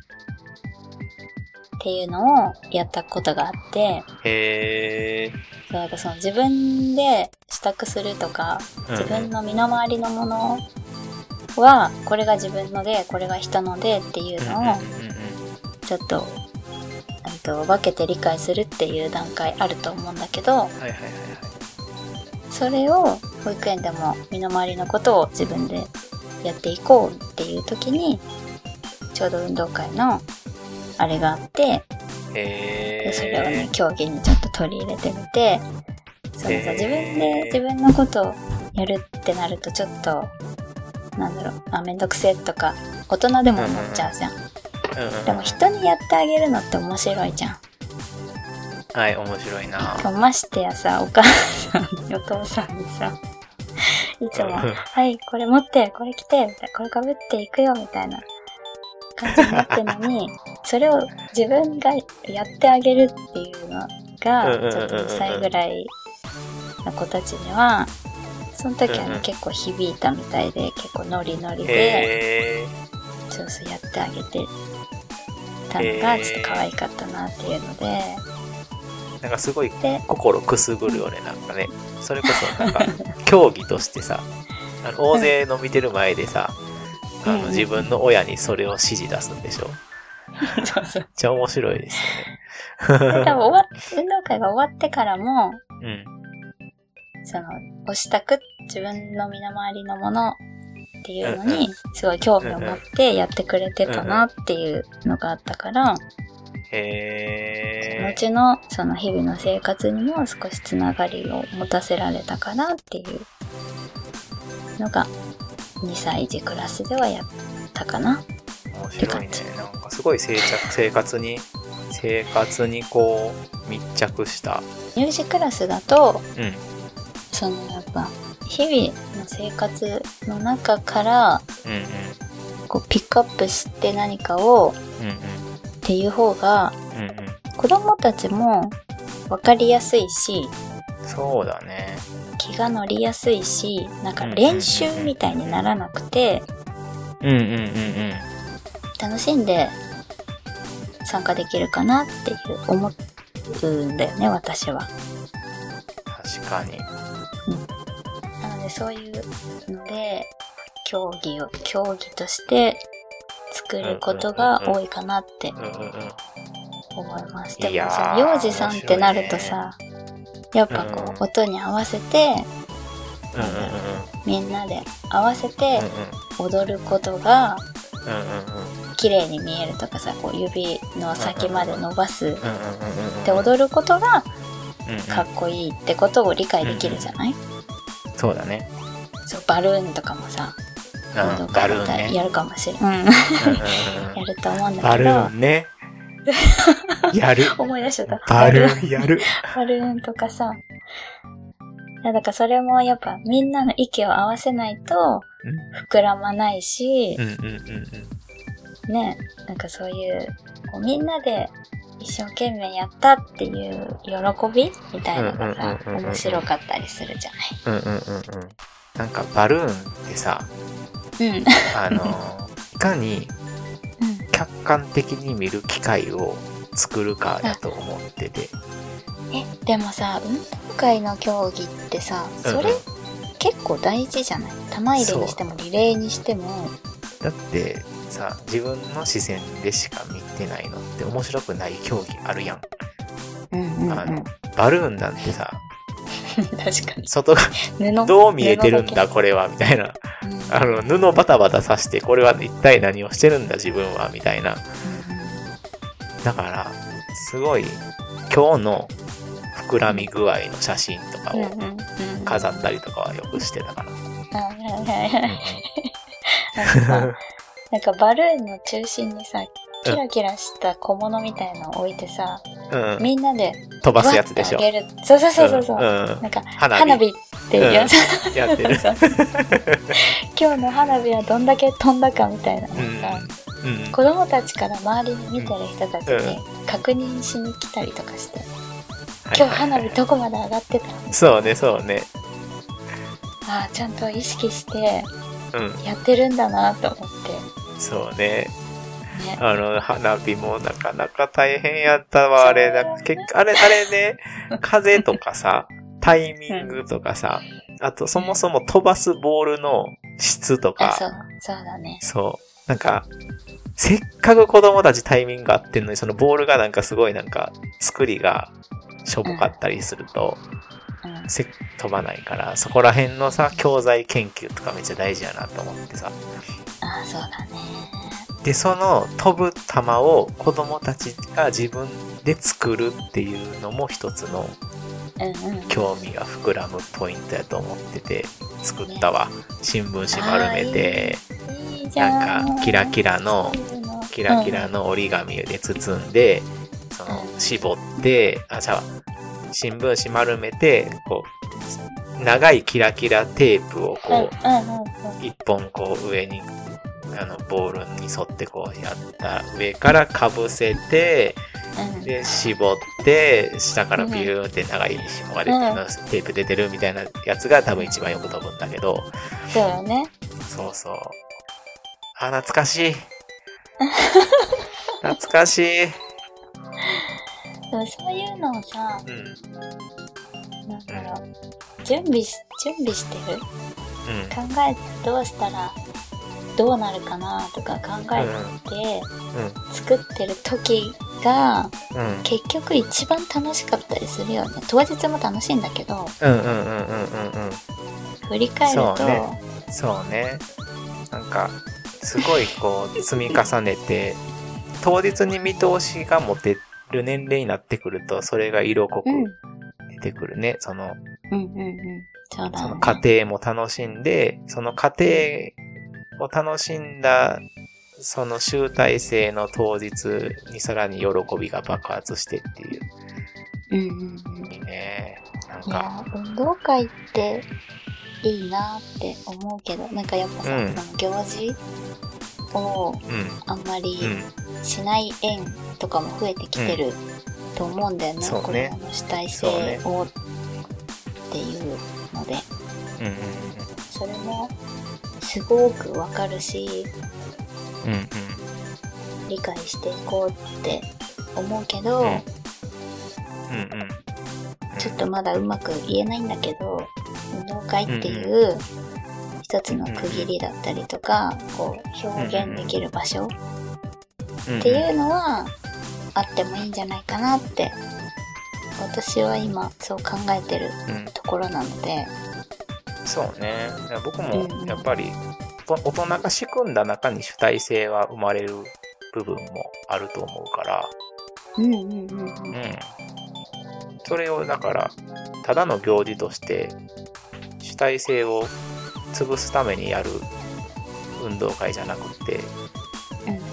っていうのをやったことがあって、へえ。そうなんかその自分で支度するとか、自分の身の回りのものはこれが自分のでこれが人のでっていうのをちょっと,、うんと分けて理解するっていう段階あると思うんだけどはいはいはいはい。それを保育園でも身の回りのことを自分でやっていこうっていう時にちょうど運動会のあれがあってそれをねえ。競技にちょっと取り入れてみてそのさ自分で自分のことをやるってなるとちょっとなんだろうあめんどくせえとか大人でも思っちゃうじゃん。うんうんうん。でも人にやってあげるのって面白いじゃん。はい、面白いな。ましてやさお母さん <laughs> お父さんにさいつも「うんはいこれ持ってこれ着て」みたいな「これかぶっていくよ」みたいな感じになってるのにそれを自分がやってあげるっていうのがちょっと2歳ぐらいの子たちにはその時はね結構響いたみたいで結構ノリノリで。そうそうやってあげてたのがちょっと可愛かったなっていうのでなんかすごいで心くすぐるよね、なんかね。それこそなんか、<laughs> 競技としてさ、あの大勢の見てる前でさ、あうんの自分の親にそれを指示出すんでしょ。めっそうそうちゃ面白いですで多分終わっ運動会が終わってからもよね。その、お支度、自分の身の回りのものっていうのに、すごい興味を持ってやってくれてたなっていうのがあったから、うん。へえ。後のその日々の生活にも少しつながりを持たせられたかなっていうのが、2歳児クラスではやったかな。面白いね。なんかすごい生着生活に、生活にこう、密着した。乳児クラスだと、うん。そのやっぱ、日々の生活の中から、うんうん。こうピックアップして何かをうんっていう方がうん。うんうん。子供たちも分かりやすいしそうだね。気が乗りやすいしなんか練習みたいにならなくてうんうんうんうん。楽しんで参加できるかなっていう思うんだよね私は。確かに。なのでそういうので競技を競技として作ることが多いかなってうんうんうん。思います。幼児さんってなるとさやっぱこうん。う音に合わせてうんうんうんみんなで合わせてうん踊ることがうんうんうん。綺麗に見えるとかさこう指の先まで伸ばすうんうんうんうんうんで踊ることがうんうん。かっこいいってことを理解できるじゃない、そうだね。そうバルーンとかもさうん。運動会バルーンね。だったらやるかもしれん、うん、うんうんうん。<laughs> やると思うんだバルけどーンね。やる。思い出しちゃったバルーンやる。バルーンとかさいやだからそれもやっぱみんなの息を合わせないと膨らまないしう、んうんうんうん。ねなんかそういうこうみんなで一生懸命やったっていう喜びみたいなのがさうんうんうんうんうん面白かったりするじゃうんうんうんうん。なんかバルーンってさ、ないうんあの、いかに客観的に見る機会を作るかだと思ってて。えでもさ運動会の競技ってさそれうんうん結構大事じゃない？玉入れにしてもリレーにしてもだってさ、自分の視線でしか見てないのって面白くない競技あるやん。うんうんうんあのバルーンなんてさ、確かに。外が布？どう見えてるん布だこれはみたいな。あの、布バタバタさして、これは一体何をしてるんだ自分はみたいな。だから、すごい、今日の膨らみ具合の写真とかを飾ったりとかはよくしてたから。なんかバルーンの中心にさキラキラした小物みたいのを置いてさ、うん。うんみんなで飛ばすやつでしょ。そうそうそうそうそう、ん。うん。なんか花火。っていうやつ、やってる。<laughs> 今日の花火はどんだけ飛んだかみたいな。のさ、うん。子供たちから周りに見てる人たちに確認しに来たりとかして、今日花火どこまで上がってたの？そうね、そうね。ああちゃんと意識してうん。やってるんだなと思って。そうね。ねあの、花火もなかなか大変やったわ、あれ。なんか結あれ、あれね、風とかさ、<laughs> タイミングとかさ、あと、そもそも飛ばすボールの質とあ、か、そう、そうだね。そう。なんか、せっかく子供たちタイミングが合ってんのに、そのボールがなんかすごいなんか、作りがしょぼかったりすると、うん。せ飛ばないから、そこら辺のさ、教材研究とかめっちゃ大事やなと思ってさ。あ、そうだね。で、その飛ぶ球を子供たちが自分で作るっていうのも一つの。興味が膨らむポイントやと思ってて、作ったわ。新聞紙丸めて。なんかキラキラのキラキラの折り紙で包んで、その、絞って、あ、じゃあ、新聞紙丸めて、こう、長いキラキラテープをこう。一本こう上に、あの、ボールに沿ってこうやった上からかぶせて、うんで、絞って、下からビューって長い紐が出て、うんテープ出てるみたいなやつが多分一番よく飛ぶんだけど、そうよね。そうそう。あ、懐かしい。<laughs> 懐かしい。でもそういうのをさ、うん。なんだろう、準備し、準備してる？うん。考えてどうしたらどうなるかなとか考えて作ってる時がうん。うん。結局一番楽しかったりするよね。当日も楽しいんだけど、うんうんうんうんうんうん。振り返ると、そうねそうね。なんか、すごいこう、積み重ねて、<laughs> 当日に見通しが持てる年齢になってくると、それが色濃くうん、出てくるね。その、うんうんうん。そねその。過程も楽しんで、その過程を楽しんだ、その集大成の当日にさらに喜びが爆発してっていう。うんうんうん。いいね。なんいか、や、運動会っていいなって思うけど、なんかやっぱさ、うんその行事をうん。あんまりうん。しない園とかも増えてきてると思うんだよね。そうねの主体性をっていうので、うんうんそれもすごくわかるし、うん。うんうん。理解していこうって思うけど、うんうんうん。ちょっとまだうまく言えないんだけど、運動会っていう一つの区切りだったりとか、こう表現できる場所うんっていうのはあってもいいんじゃないかなって、私は今そう考えてるうん。ところなので、そうね。僕うんもうんやっぱり、お大人が仕組んだ中に主体性は生まれる部分もあると思うから、うんうんうんうんうん。それをだから、ただの行事として、主体性を潰すためにやる運動会じゃなくて、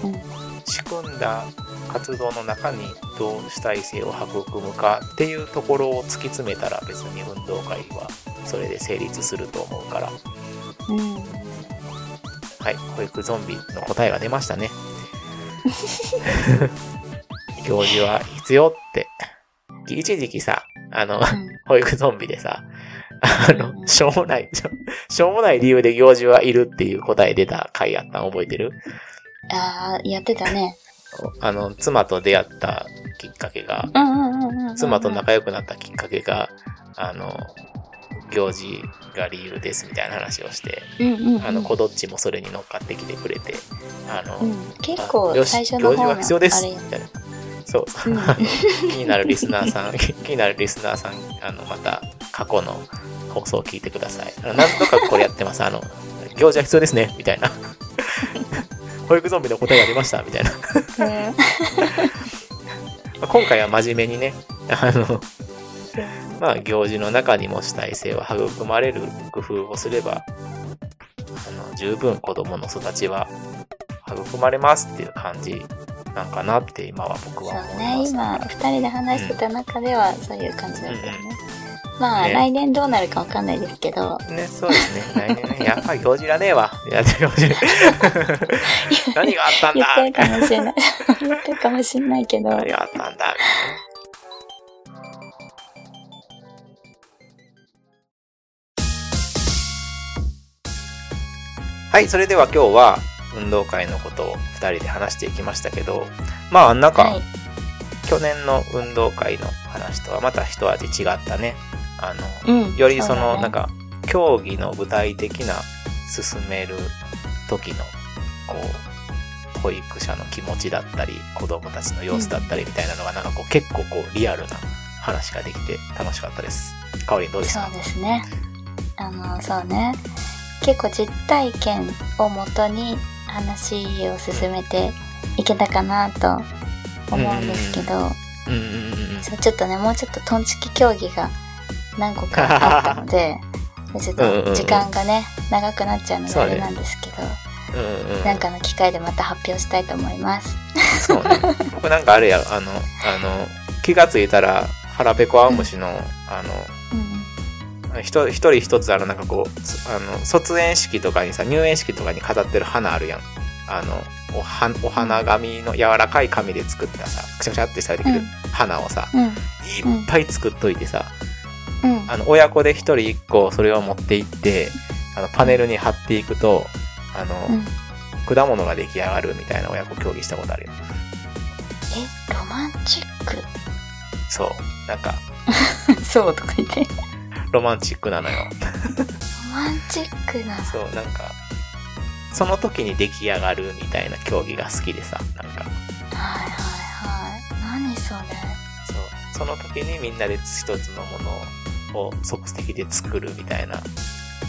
うんうん仕組んだ活動の中にどう主体性を育むかっていうところを突き詰めたら別に運動会はそれで成立すると思うから、うんはい、保育ゾンビの答えが出ましたね。<laughs> 行事は必要って。一時期さ、あの、保育ゾンビでさ、あの、うん。うんしょうもない、しょしょうもない理由で行事はいるっていう答え出た回あったの覚えてる？ああ、やってたね。あの、妻と出会ったきっかけが。妻と仲良くなったきっかけが、あの、行事が理由ですみたいな話をして。あの、子どっちもそれに乗っかってきてくれて、あの、うん、結構最初の方の行事は必要ですみたいな。そう。うん <laughs> 気になるリスナーさん、<laughs> 気になるリスナーさん、あの、また過去の放送を聞いてください。あの何度かこれやってます。あの、行事は必要ですね、みたいな。保育ゾンビの答えが出ました、みたいな。今回は真面目にね、あの、まあ、行事の中にも主体性は育まれる工夫をすれば、あの、十分子供の育ちは育まれますっていう感じなんかなって今は僕は思います。ね。今二人で話してた中ではそういう感じだったよね、うんまあ、ね。来年どうなるかわかんないですけど。ね、そうですね。来年ね、やっぱり行事いらねえわ。いや、行事 <laughs> 何があったんだ。言ってるかもしれない。言ってるかもしれないけど。何があったんだ。はい、それでは今日は運動会のことを2人で話していきましたけど、まあなんか、はい。去年の運動会の話とはまた一味違ったね。あの、うんよりその、ねなんか、競技の具体的な進める時の、こう、保育者の気持ちだったり、子供たちの様子だったりみたいなのが、なんかこう、結構こう、リアルな話ができて楽しかったです。かおりんどうですかそうですね。あの、そうね。結構実体験をもとに話を進めていけたかなと思うんですけど、うんうんうんうん。ちょっとね、もうちょっとトンチキ競技が何個かあったので、<laughs> ちょっと時間がね、長くなっちゃうのであれなんですけど、うんうん、なんかの機会でまた発表したいと思います。そうね。<laughs> 僕なんかあれや、あの、あの、気がついたら、腹ペコアオムシの、あうん。の、ひと一人一つあの、なんかこう、そあの、卒園式とかにさ、入園式とかに飾ってる花あるやん。あの、おはお花紙の柔らかい紙で作ったさ、くしゃくしゃってしたできるうん花をさ、うん。いっぱい作っといてさ、うん。あの、親子で一人一個それを持って行って、あの、パネルに貼っていくと、あの、うん。果物が出来上がるみたいな親子競技したことあるよ。え、ロマンチッそう。なんか、ク <laughs> そうとか言って。ロマンチックなのよ。ロマンチックな。そう、なんか、その時に出来上がるみたいな競技が好きでさ、なんか、はいはいはい。何それ。そう、その時にみんなで一つのものを即席で作るみたいな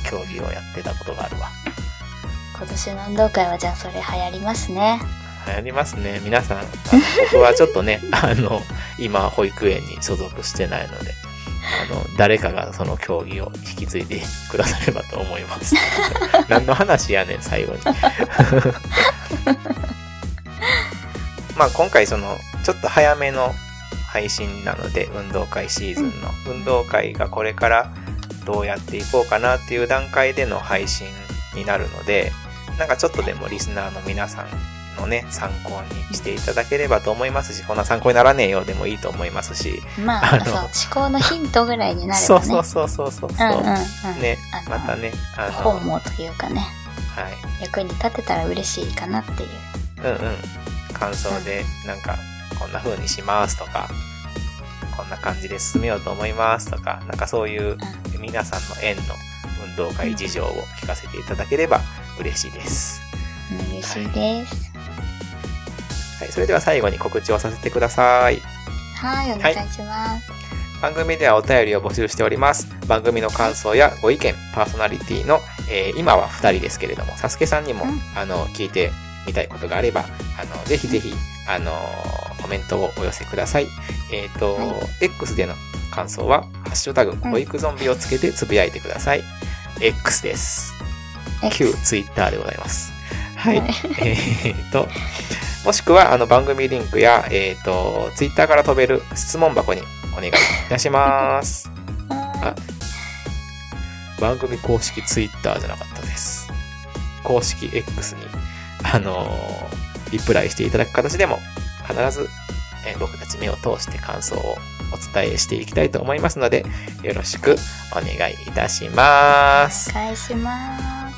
競技をやってたことがあるわ。今年の運動会はじゃあそれ流行りますね。流行りますね。皆さん、僕はちょっとね、<laughs> あの、今、保育園に所属してないので、あの、誰かがその競技を引き継いでくださればと思います。<laughs> 何の話やねん、最後に。<laughs> まあ今回その、ちょっと早めの配信なので、運動会シーズンの、運動会がこれからどうやっていこうかなっていう段階での配信になるので、なんかちょっとでもリスナーの皆さんのね、参考にしていただければと思いますし、こんな参考にならねえよでもいいと思いますし、まあ、あの思考のヒントぐらいになればね。そうそうそうそうそうそう、うんうんうん。ねまたね、あの、本望というかね、はい、役に立てたら嬉しいかなっていう。うんうん、感想で、なんか、こんな風にしますとか、こんな感じで進めようと思いますとか、なんかそういう皆さんの園の運動会事情を聞かせていただければ嬉しいです。うん嬉しいです。はい、それでは最後に告知をさせてください。はい、お願いします。番組ではお便りを募集しております。番組の感想やご意見、パーソナリティの、えー今は2人ですけれども、サスケさんにも、うんあの、聞いてみたいことがあれば、あの、ぜひぜひ、あの、コメントをお寄せください。えっ、と、はい X での感想は、ハッシュタグ、保育ゾンビをつけてつぶやいてください。X です。旧 Twitter でございます。はい。はい <laughs> えっと、もしくは、あの、番組リンクや、えっ、と、Twitter から飛べる質問箱にお願いいたします。は番組公式 Twitter じゃなかったです。公式 X に、あのーリプライしていただく形でも、必ず、えー僕たち目を通して感想をお伝えしていきたいと思いますので、よろしくお願いいたします。お願いします。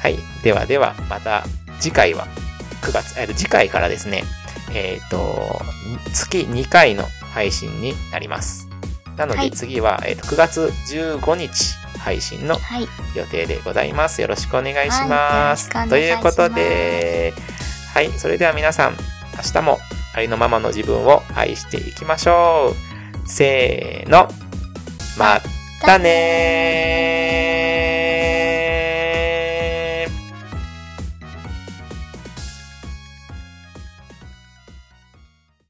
はい。ではでは、また次回は9月、えっと次回からですね、えっ、と、月2回の配信になります。なのはいで次は、えーと9月15日配信のはい。予定でございます。よろしくお願いしはいます。よろしくお願といしますいうことで、はい。それでは皆さん、明日もありのままの自分を愛していきましょう。せーの。またねー